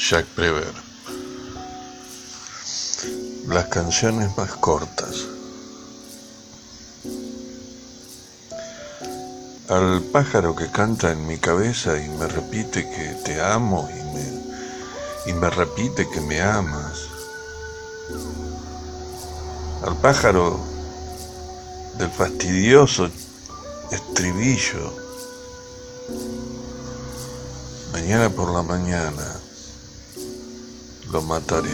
Jack Prever. Las canciones más cortas. Al pájaro que canta en mi cabeza y me repite que te amo y me, y me repite que me amas. Al pájaro del fastidioso estribillo. Mañana por la mañana lo mataré.